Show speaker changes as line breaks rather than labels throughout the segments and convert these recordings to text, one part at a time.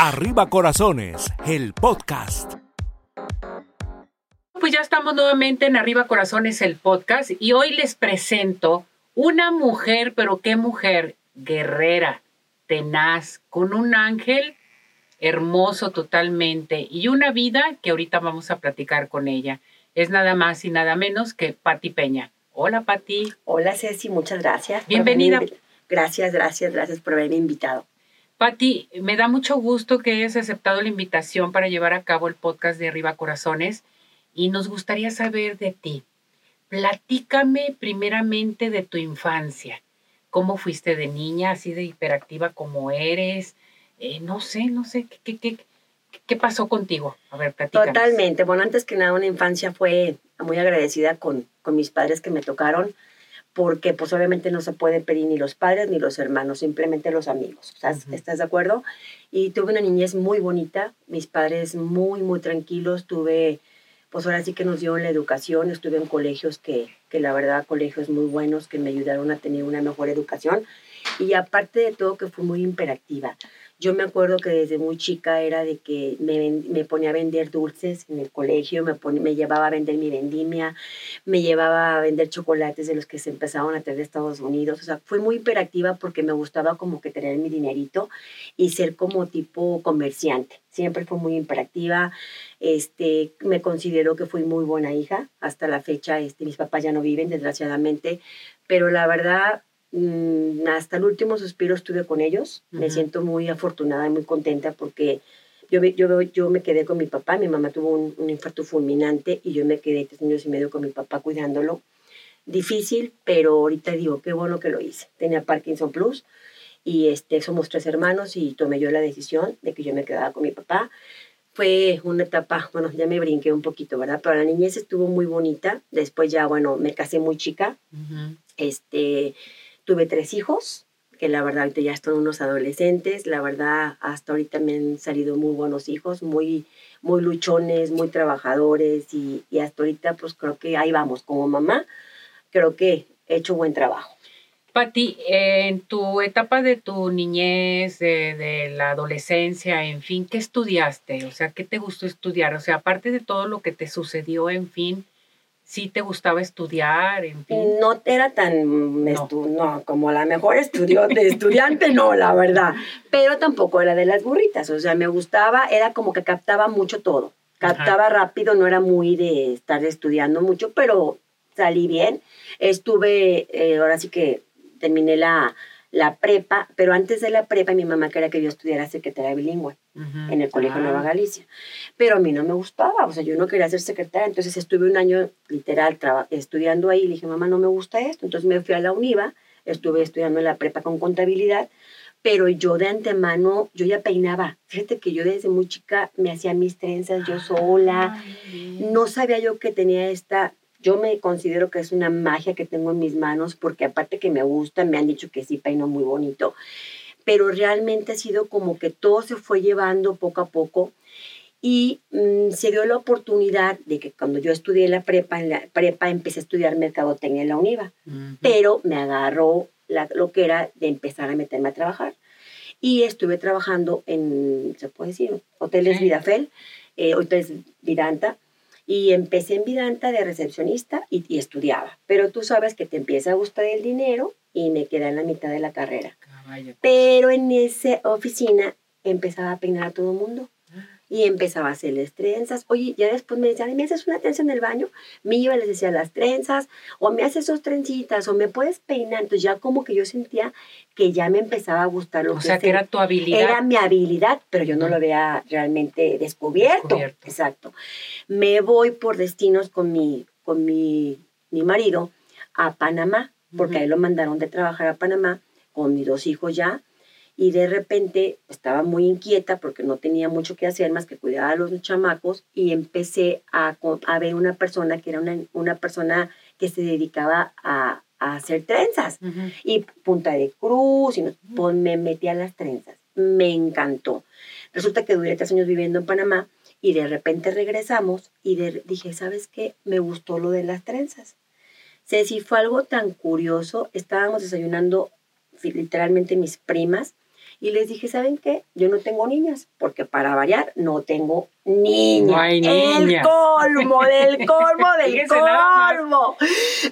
Arriba Corazones, el podcast.
Pues ya estamos nuevamente en Arriba Corazones, el podcast, y hoy les presento una mujer, pero qué mujer, guerrera, tenaz, con un ángel hermoso totalmente y una vida que ahorita vamos a platicar con ella. Es nada más y nada menos que Patti Peña. Hola, Patti.
Hola, Ceci, muchas gracias.
Bienvenida.
Gracias, gracias, gracias por haberme invitado.
Patti, me da mucho gusto que hayas aceptado la invitación para llevar a cabo el podcast de Arriba Corazones y nos gustaría saber de ti. Platícame primeramente de tu infancia. ¿Cómo fuiste de niña, así de hiperactiva como eres? Eh, no sé, no sé, ¿qué, qué, qué, pasó contigo? A ver, platícame.
Totalmente. Bueno, antes que nada, una infancia fue muy agradecida con, con mis padres que me tocaron porque pues obviamente no se puede pedir ni los padres ni los hermanos, simplemente los amigos. ¿Estás, ¿Estás de acuerdo? Y tuve una niñez muy bonita, mis padres muy, muy tranquilos, tuve, pues ahora sí que nos dieron la educación, estuve en colegios que, que la verdad, colegios muy buenos que me ayudaron a tener una mejor educación y aparte de todo que fui muy imperactiva. Yo me acuerdo que desde muy chica era de que me, me ponía a vender dulces en el colegio, me, me llevaba a vender mi vendimia, me llevaba a vender chocolates de los que se empezaban a traer de Estados Unidos. O sea, fui muy hiperactiva porque me gustaba como que tener mi dinerito y ser como tipo comerciante. Siempre fui muy hiperactiva. Este, me considero que fui muy buena hija. Hasta la fecha, este, mis papás ya no viven, desgraciadamente. Pero la verdad, hasta el último suspiro estuve con ellos. Me siento muy afortunada y muy contenta porque yo, yo, yo me quedé con mi papá. Mi mamá tuvo un, infarto fulminante y yo me quedé tres años y medio con mi papá cuidándolo. Difícil, pero ahorita digo, qué bueno que lo hice. Tenía Parkinson Plus y este, somos tres hermanos y tomé yo la decisión de que yo me quedaba con mi papá. Fue una etapa, bueno, ya me brinqué un poquito, ¿verdad? Pero la niñez estuvo muy bonita. Después ya, bueno, me casé muy chica. Este Tuve tres hijos, que la verdad ahorita ya están unos adolescentes, la verdad hasta ahorita me han salido muy buenos hijos, muy, muy luchones, muy trabajadores y, y hasta ahorita pues creo que ahí vamos como mamá, creo que he hecho buen trabajo.
Pati, en tu etapa de tu niñez, de, de, la adolescencia, en fin, ¿qué estudiaste? O sea, ¿qué te gustó estudiar? O sea, aparte de todo lo que te sucedió, en fin, sí te gustaba estudiar, en fin.
No era tan, no, como la mejor estudio, de estudiante, no, la verdad. Pero tampoco era de las burritas, o sea, me gustaba, era como que captaba mucho todo. Captaba rápido, no era muy de estar estudiando mucho, pero salí bien. Estuve, eh, ahora sí que terminé la, la prepa, pero antes de la prepa mi mamá quería que yo estudiara secretaria bilingüe en el Colegio Nueva ah. Galicia. Pero a mí no me gustaba, o sea, yo no quería ser secretaria, entonces estuve un año literal estudiando ahí y le dije, mamá, no me gusta esto. Entonces me fui a la UNIVA, estuve estudiando en la prepa con contabilidad, pero yo de antemano, yo ya peinaba. Fíjate que yo desde muy chica me hacía mis trenzas yo sola. no sabía yo que tenía esta yo me considero que es una magia que tengo en mis manos porque aparte que me gusta, me han dicho que sí peino muy bonito, pero realmente ha sido como que todo se fue llevando poco a poco y mm, se dio la oportunidad de que cuando yo estudié la prepa, en la prepa empecé a estudiar mercadotecnia en la UNIVA, pero me agarró lo que era de empezar a meterme a trabajar. Y estuve trabajando en, se puede decir, Hoteles Vidafel, eh, Hoteles Vidanta, y empecé en Vidanta de recepcionista y, estudiaba. Pero tú sabes que te empieza a gustar el dinero y me quedé en la mitad de la carrera. Pues. Pero en esa oficina empezaba a peinar a todo el mundo y empezaba a hacerles trenzas. Oye, ya después me decían, ¿me haces una trenza en el baño? Me iba y les decía las trenzas, o me haces dos trencitas, o me puedes peinar. Entonces ya como que yo sentía que ya me empezaba a gustar lo
o sea, que era tu habilidad.
Era mi habilidad, pero yo no lo había realmente descubierto. Exacto. Me voy por destinos con mi, con mi, mi marido a Panamá, porque ahí lo mandaron de trabajar a Panamá con mis dos hijos ya y de repente estaba muy inquieta porque no tenía mucho que hacer más que cuidar a los chamacos y empecé a, a ver una persona que era una, una persona que se dedicaba a, a hacer trenzas y punta de cruz y pues, me metí a las trenzas. Me encantó. Resulta que duré tres años viviendo en Panamá y de repente regresamos y dije, ¿sabes qué? Me gustó lo de las trenzas. Ceci, fue algo tan curioso. Estábamos desayunando literalmente mis primas Y les dije, ¿saben qué? Yo no tengo niñas, porque para variar no tengo niña.
No hay
El
niñas.
colmo, del colmo, del colmo.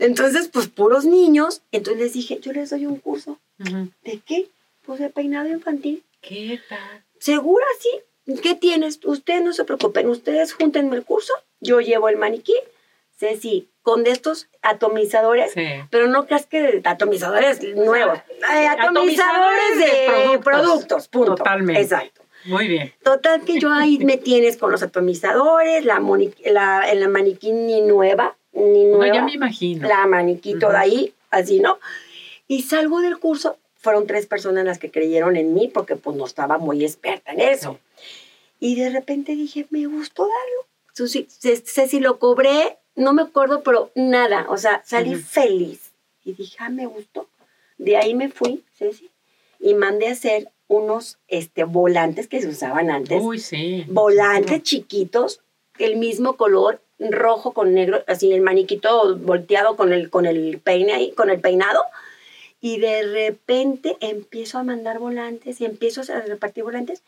Entonces, pues puros niños. Entonces les dije, yo les doy un curso. ¿De qué? Pues de peinado infantil.
¿Qué tal?
¿Segura? Sí. ¿Qué tienes? Ustedes no se preocupen, ustedes júntenme el curso, yo llevo el maniquí, Ceci, con de estos atomizadores,
Sí.
pero no creas que atomizadores nuevos, eh, atomizadores, de,
de
productos.
productos.
punto.
Totalmente.
Exacto.
Muy bien.
Total que yo ahí me tienes con los atomizadores, la, la, la maniquí ni nueva, ni
No,
nueva,
ya me imagino.
la maniquí
Ujú.
toda ahí, así, ¿no? Y salgo del curso, fueron tres personas las que creyeron en mí porque pues no estaba muy experta en eso. Y de repente dije, me gustó darlo. Susi, sé, sé si lo cobré, no me acuerdo, pero nada, o sea, salí feliz. Y dije, ah, me gustó. De ahí me fui, Ceci, y mandé a hacer unos este, volantes que se usaban antes.
Uy, sí.
volantes chiquitos, el mismo color, rojo con negro, así el maniquito volteado con el, con el peine ahí, con el peinado. Y de repente empiezo a mandar volantes y empiezo a repartir volantes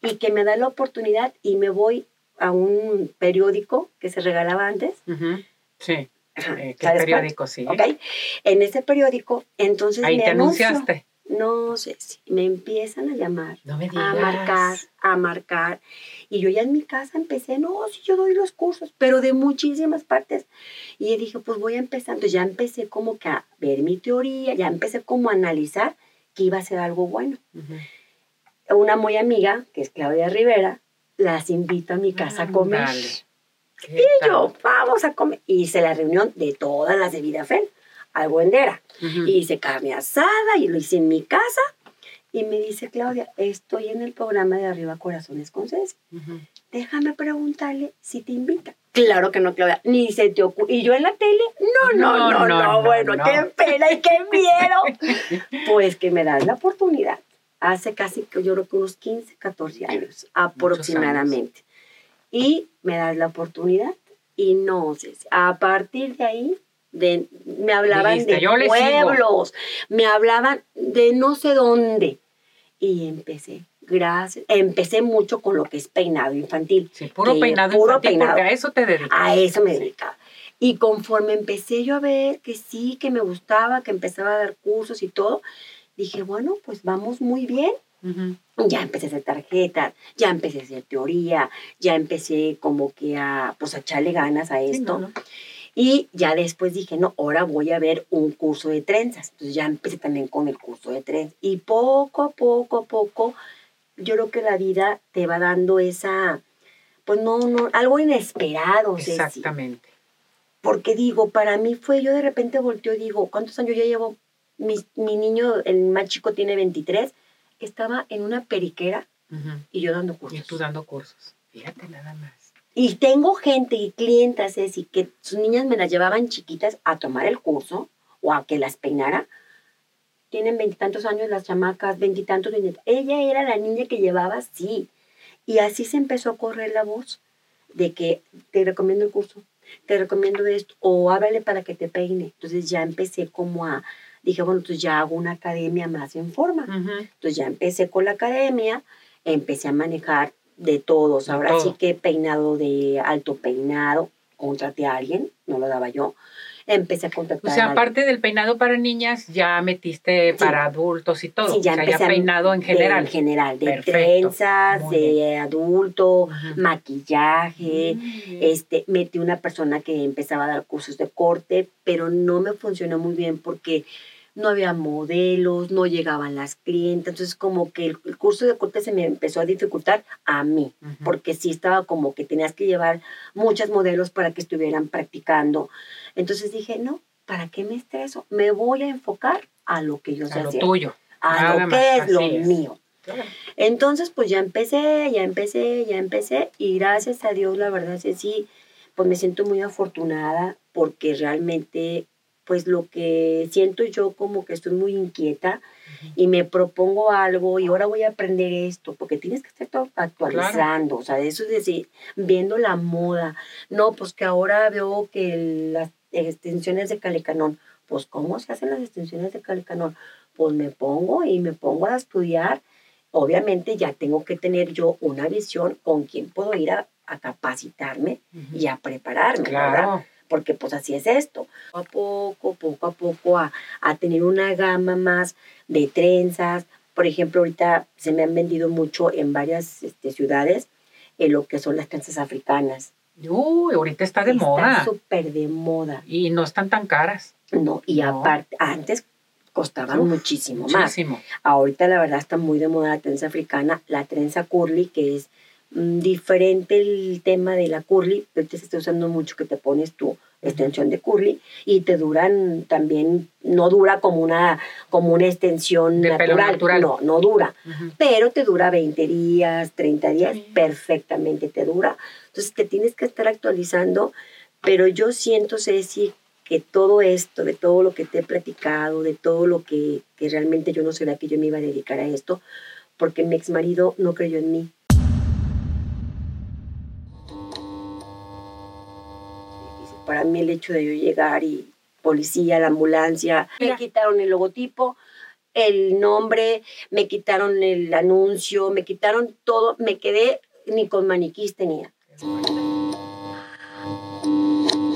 y que me da la oportunidad y me voy a un periódico que se regalaba antes.
Sí. Eh, ¿Qué periódico? Sí.
¿Ok? En ese periódico, entonces
Ahí
me
te anunciaste.
No sé si me empiezan a llamar
No me
a
digas.
marcar, a marcar. Y yo ya en mi casa empecé, no, sí, yo doy los cursos, pero de muchísimas partes. Y dije, pues voy a empezar. Entonces ya empecé como que a ver mi teoría, ya empecé como a analizar que iba a ser algo bueno. Una muy amiga, que es Claudia Rivera, las invito a mi casa a comer.
Ándale. ¿Qué
Y yo, vamos a comer. Y hice la reunión de todas las de Vidafel, Albuendera.
Ujú.
Y hice carne asada y lo hice en mi casa. Y me dice Claudia, estoy en el programa de Arriba Corazones con.
Ujú.
Déjame preguntarle si te invita. Claro que no, Claudia, ni se te ocurre. ¿Y yo en la tele? No, no, no, no,
No, no,
bueno,
no.
qué pena y qué miedo. pues que me das la oportunidad. Hace casi, yo creo que unos 15, 14 años aproximadamente. Y me das la oportunidad y no sé, a partir de ahí de, me hablaban de pueblos, me hablaban de no sé dónde. Y empecé, gracias, empecé mucho con lo que es peinado infantil.
Sí, puro peinado
puro
infantil,
peinado.
porque a eso te dedicas.
A eso me dedicaba. Y conforme empecé yo a ver que sí, que me gustaba, que empezaba a dar cursos y todo, dije, bueno, pues vamos muy bien. Ya empecé a hacer tarjetas, ya empecé a hacer teoría, ya empecé como que a, pues a echarle ganas a
Sí,
esto.
no, no.
Y ya después dije, no, ahora voy a ver un curso de trenzas. Entonces ya empecé también con el curso de trenzas. Y poco a poco a poco, yo creo que la vida te va dando esa, pues no, no, algo inesperado, Ceci.
Exactamente.
Porque digo, para mí fue, yo de repente volteo y digo, ¿cuántos años ya llevo? Mi, mi niño, el más chico, tiene 23, estaba en una periquera y yo dando
Y
cursos.
tú dando cursos. Fíjate nada más.
Y tengo gente y clientas, Ceci, que sus niñas me las llevaban chiquitas a tomar el curso o a que las peinara. Tienen veintitantos años las chamacas, veintitantos. Ella era la niña que llevaba así. Y así se empezó a correr la voz de que te recomiendo el curso, te recomiendo esto, o háblale para que te peine. Entonces ya empecé como a, dije, bueno, entonces ya hago una academia más en forma. Entonces ya empecé con la academia, empecé a manejar de todos.
De
Ahora
todo.
sí que peinado de alto peinado, contraté a alguien, no lo daba yo. Empecé a
O
contratar
sea,
a
aparte del peinado para niñas, ya metiste para adultos y todo.
Sí, ya
o sea,
empecé
ya peinado en
de-
general.
en general, de
Perfecto,
trenzas,
muy
de adulto,
Ujú.
maquillaje.
Bien.
Este, metí una persona que empezaba a dar cursos de corte, pero no me funcionó muy bien porque no había modelos, no llegaban las clientes, entonces como que el, el curso de corte se me empezó a dificultar a mí, porque sí estaba como que tenías que llevar muchas modelos para que estuvieran practicando. Entonces dije, no, ¿para qué me estreso? Me voy a enfocar a lo que yo sé
a lo
hacer,
tuyo.
a
nada
lo
más,
que es lo
es.
mío.
Claro.
Entonces, pues ya empecé, ya empecé, ya empecé y gracias a Dios, la verdad es que sí, pues me siento muy afortunada porque realmente, pues lo que siento yo como que estoy muy inquieta y me propongo algo y ahora voy a aprender esto, porque tienes que estar todo actualizando, o sea, eso es decir, viendo la moda, no, pues que ahora veo que las extensiones de calecanón, pues cómo se hacen las extensiones de calecanón, pues me pongo y me pongo a estudiar obviamente ya tengo que tener yo una visión con quién puedo ir a, a capacitarme y a prepararme, ¿verdad? Porque pues así es esto. Poco a poco, poco a poco, a, a tener una gama más de trenzas. Por ejemplo, ahorita se me han vendido mucho en varias este, ciudades eh, lo que son las trenzas africanas.
Uy, ahorita está de
Está
moda.
súper de moda.
Y no están tan caras.
No, y
No.
aparte, antes costaban
Uf,
muchísimo más.
Muchísimo.
Ahorita la verdad está muy de moda la trenza africana, la trenza curly, que es diferente el tema de la curly, ahorita se está usando mucho que te pones tu extensión de curly y te duran también, no dura como una, como una extensión natural,
natural.
no, no dura, pero te dura 20 días, 30 días, perfectamente te dura. Entonces te tienes que estar actualizando, pero yo siento, Ceci, que todo esto, de todo lo que te he platicado, de todo lo que, que realmente yo no sabía que yo me iba a dedicar a esto, porque mi ex marido no creyó en mí. Para mí el hecho de yo llegar y policía, la ambulancia,
Mira.
me quitaron el logotipo, el nombre, me quitaron el anuncio, me quitaron todo, me quedé ni con maniquís tenía.